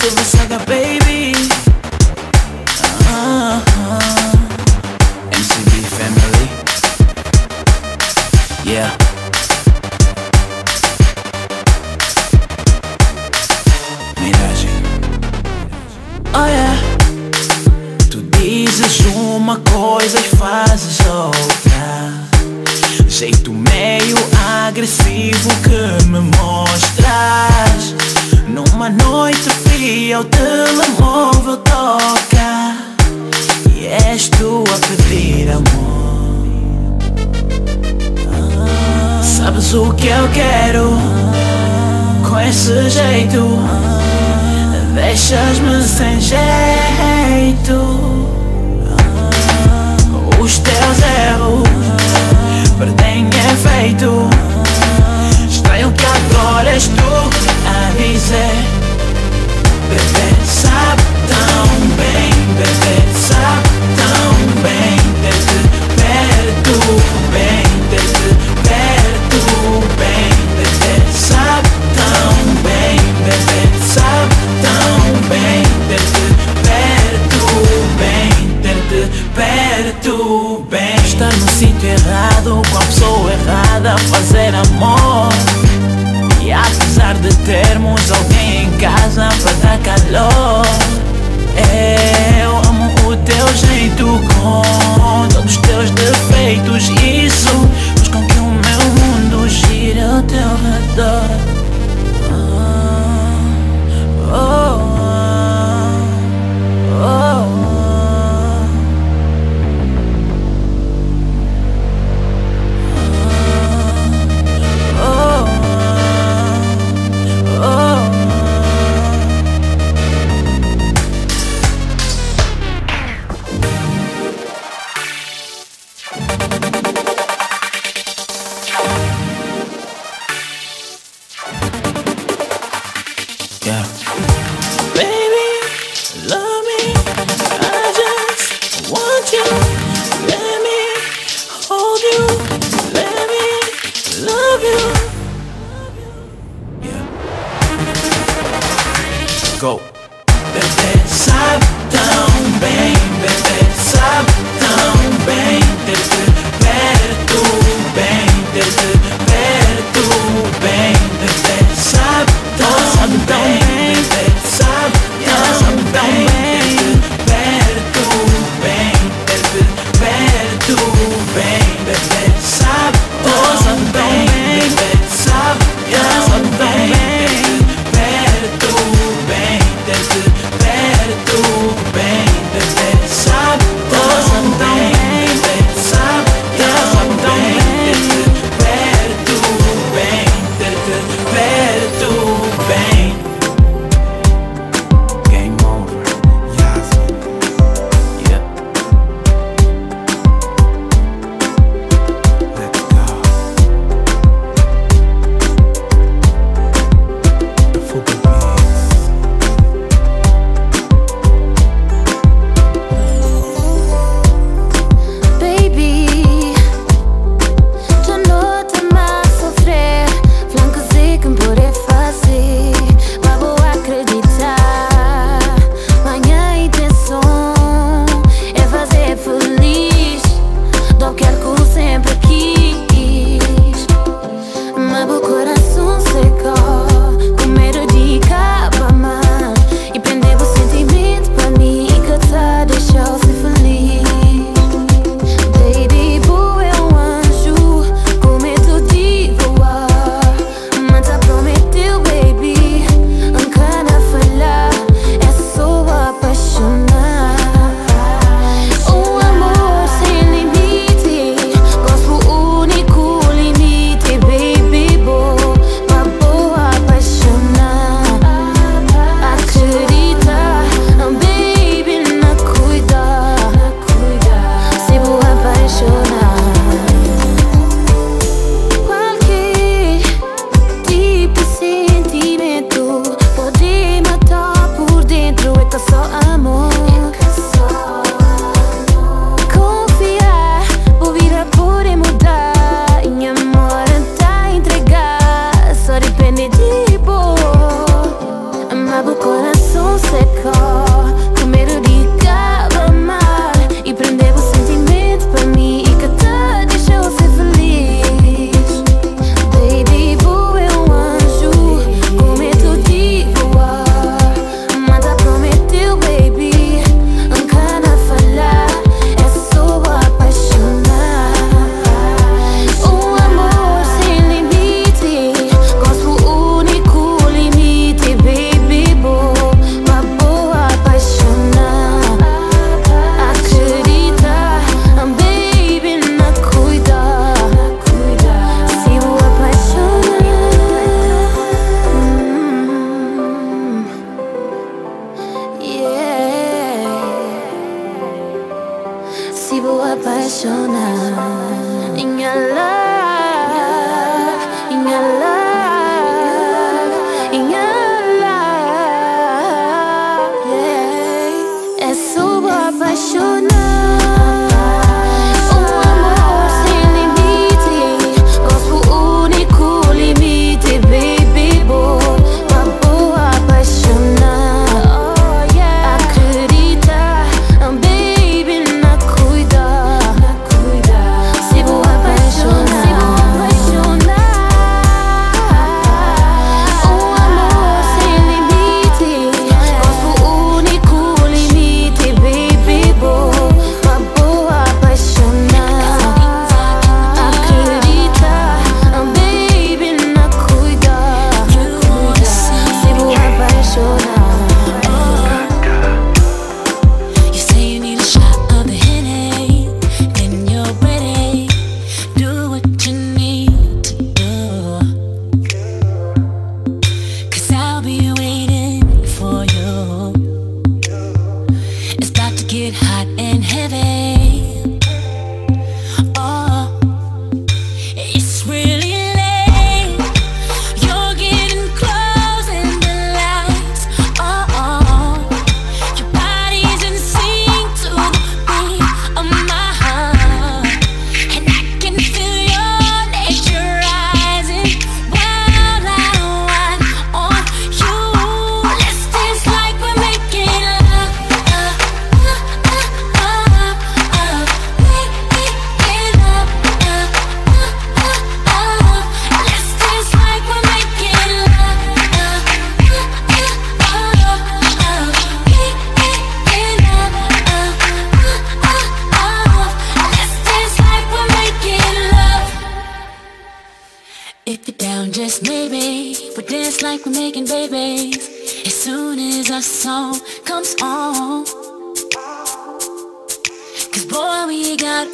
till like a baby. meu telemóvel toca E és tu a pedir amor. Ah, Sabes o que eu quero? Com esse jeito Deixas-me sem jeito. Os teus erros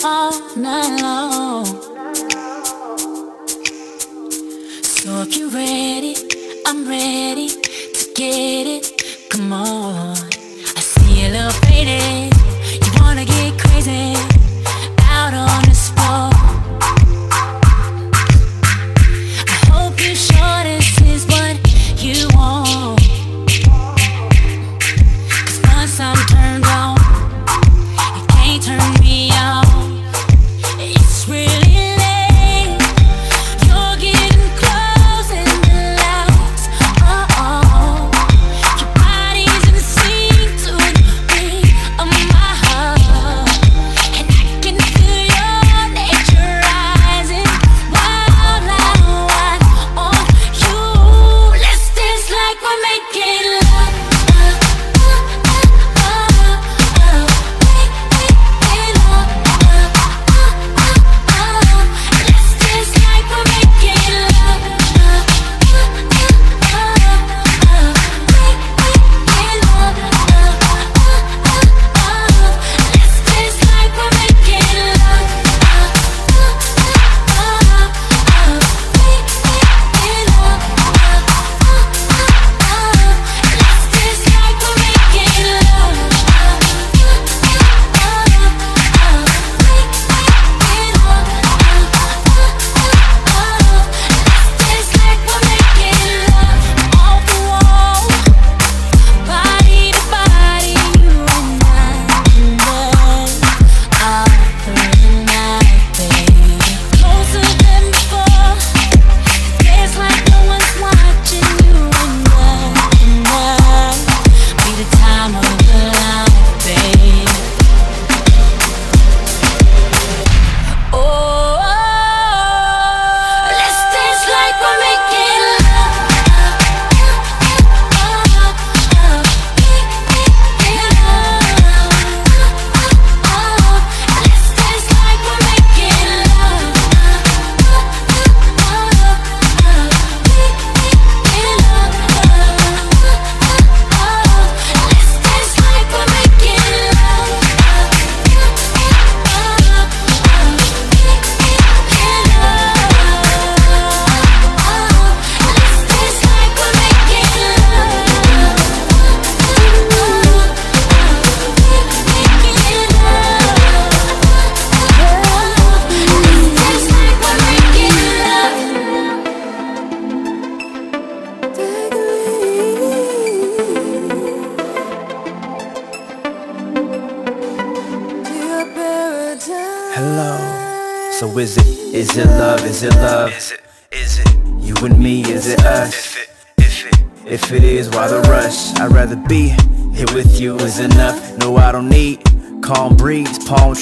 all night long. So if you're ready, I'm ready to get it. Come on. I see a little faded.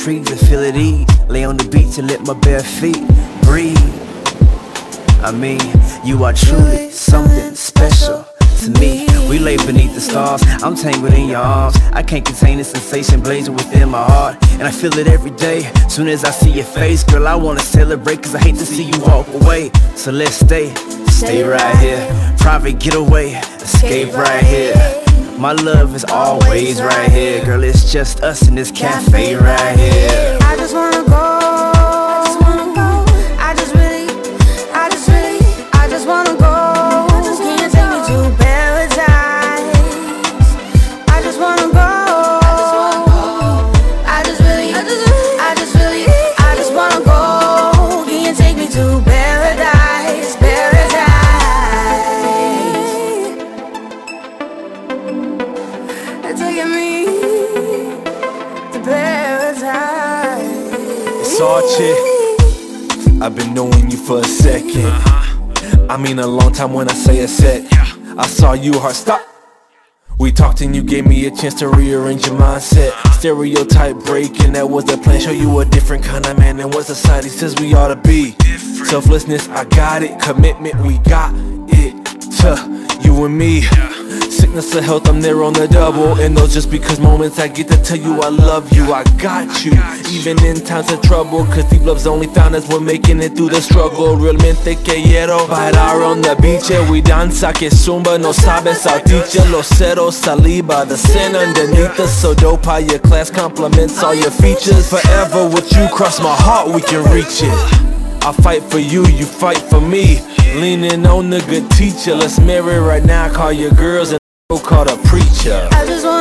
Trees and feel at ease. Lay on the beach and let my bare feet breathe. I mean, you are truly something special to me. We lay beneath the stars, I'm tangled in your arms. I can't contain the sensation blazing within my heart. And I feel it every day, soon as I see your face Girl, I wanna celebrate cause I hate to see you walk away. So let's stay, stay right here. Private getaway, escape right here my love is always right here. Girl, it's just us in this cafe right here. I just wanna go. Versace. I've been knowing you for a second. I mean a long time when I say a sec. I saw you heart stop. We talked and you gave me a chance to rearrange your mindset. Stereotype breaking, that was the plan. Show you a different kind of man than what society says we ought to be. Selflessness, I got it. Commitment, we got it. To you and me. Sickness or health, I'm there on the double. And those just because moments I get to tell you I love you, I got you. Even in times of trouble, cause deep love's only found as we're making it through the struggle. Realmente quiero bailar on the beach, yeah. We danza que zumba, no saben salticha. Los ceros, saliva, the sin underneath us. So dope how your class complements all your features. Forever with you, cross my heart, we can reach it. I fight for you, you fight for me. Leaning on the good teacher, let's marry right now. Call your girls and call the preacher.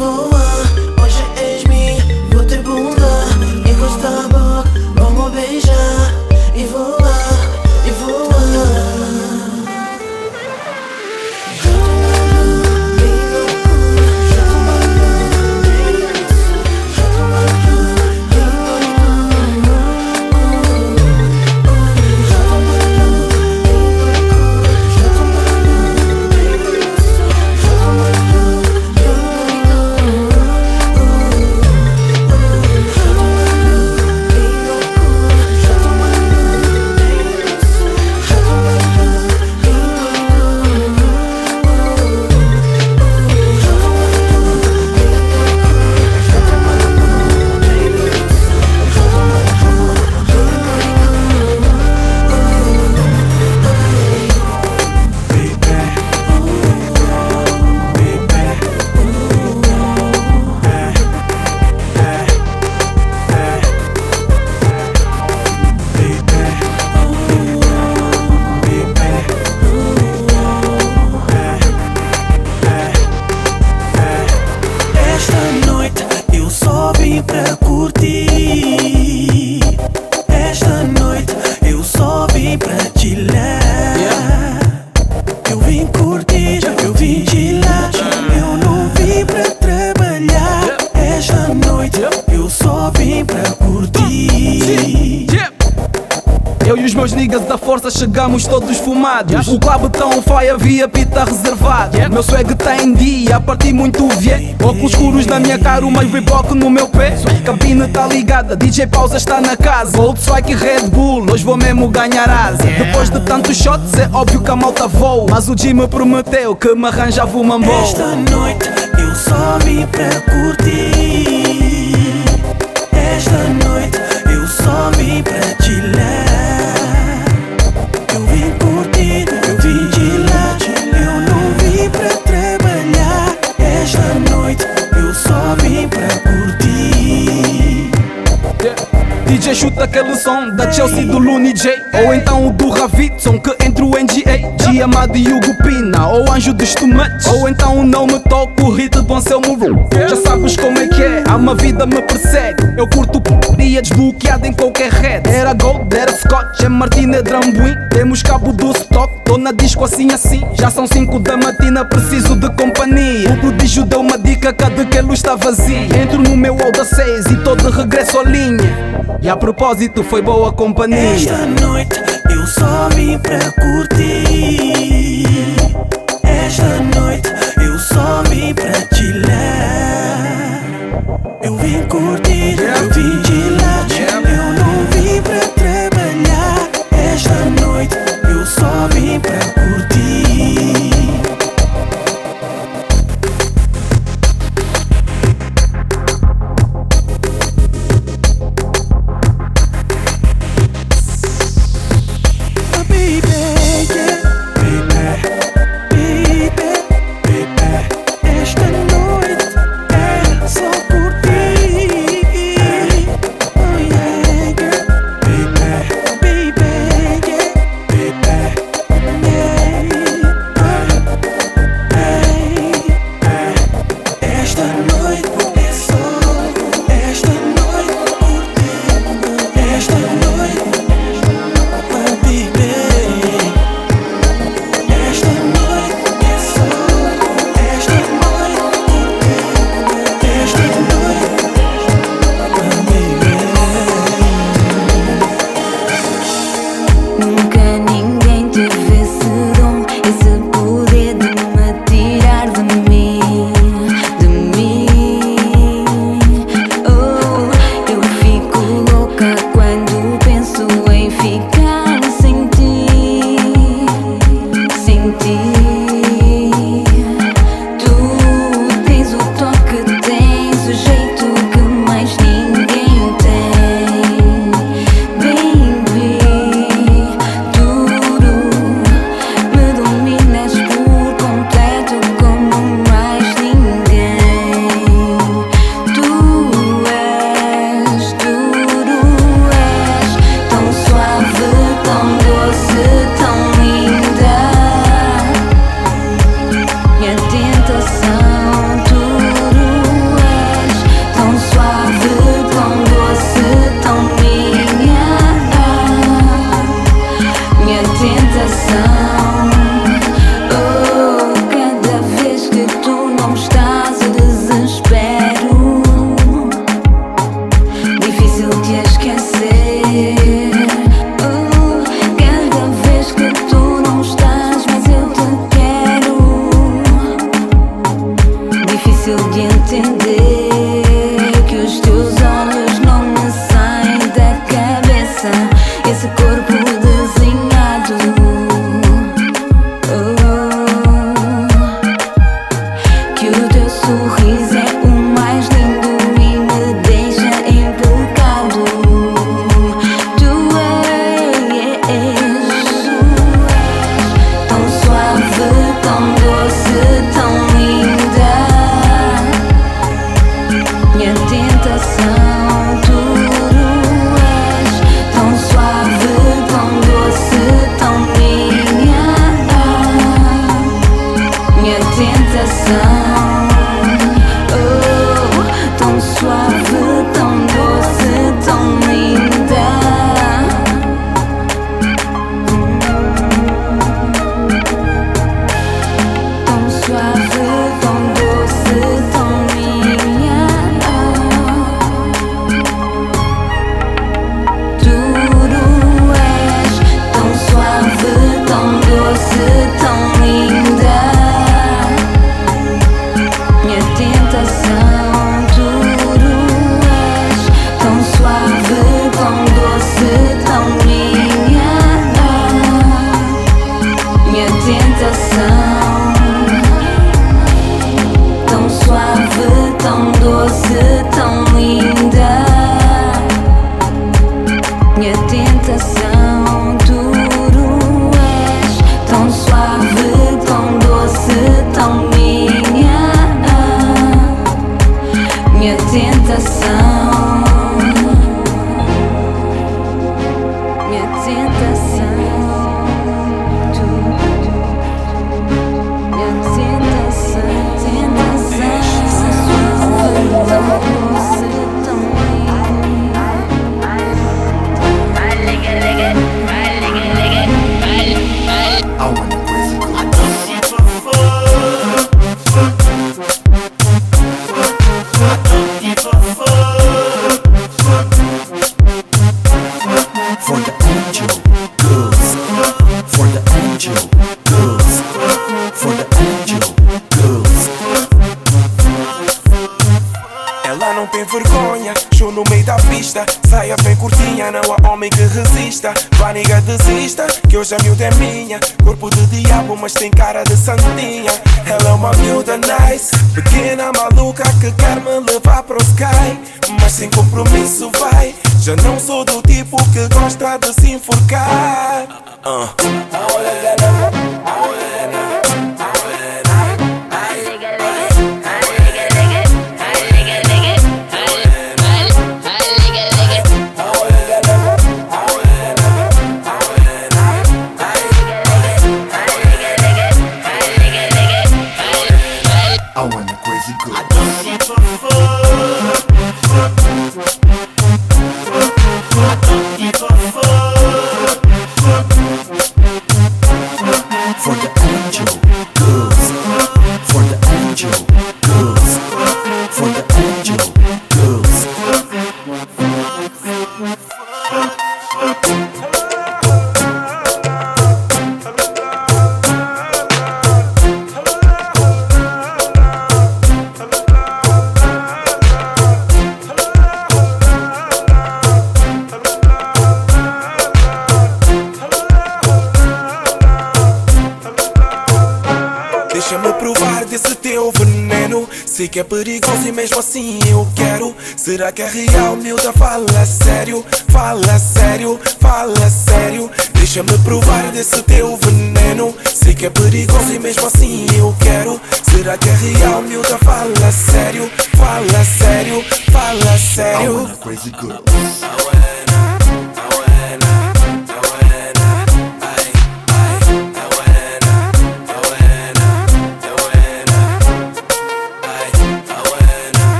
all. Chegamos todos fumados. O club tão fly havia pita reservado. Meu swag tá em dia, parti muito vie. Óculos escuros na minha cara, o meio Reebok no meu pé. Cabine tá ligada, DJ pausa está na casa. Volkswagen Red Bull, hoje vou mesmo ganhar asa. Depois de tantos shots, é óbvio que a malta voa. Mas o Jimmy prometeu que me arranjava uma boa. Esta noite eu só vim pra curtir. DJ chuta aquele som da Chelsea do Looney J. Ou então o do Ravitson que entre o NGA G Amado e Hugo Pina Ou Anjo dos Tomates Ou então o não me toco o hit bom seu Já sabes como é que é, a uma vida me persegue. Eu curto p***ia desbloqueado em qualquer rede. Era Gold, era Scotch, é Martina Drambuin Temos cabo do stock, tô na disco assim assim. Já são 5 da matina, preciso de companhia. O prodígio deu uma dica, que a luz está vazia regresso à linha e a propósito foi boa companhia. Esta noite eu só vim pra curtir. Esta noite eu só vim pra chilar Eu vim curtir, eu vim Sei que é perigoso e mesmo assim eu quero Será que é real, miúda? Fala sério, fala sério, fala sério Deixa-me provar desse teu veneno Sei que é perigoso e mesmo assim eu quero Será que é real, miúda? Fala sério, fala sério, fala sério crazy girl.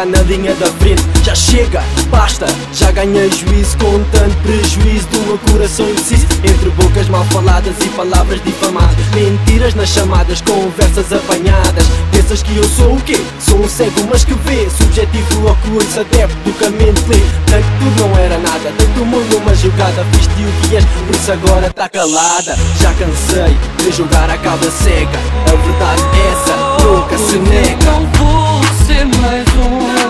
estar na linha da frente. Já chega, basta, já ganhei juízo com tanto prejuízo de um coração indeciso. Entre bocas mal faladas e palavras difamadas, mentiras nas chamadas, conversas apanhadas. Pensas que eu sou o quê? Sou um cego, mas que vê. Subjetivo ao se adepto do mente lê. Da que tudo não era nada, tanto mundo uma jogada. Fiz-te o que és, por isso agora tá calada. Já cansei de jogar a cauda cega. A verdade é essa, nunca se nega. Não vou ser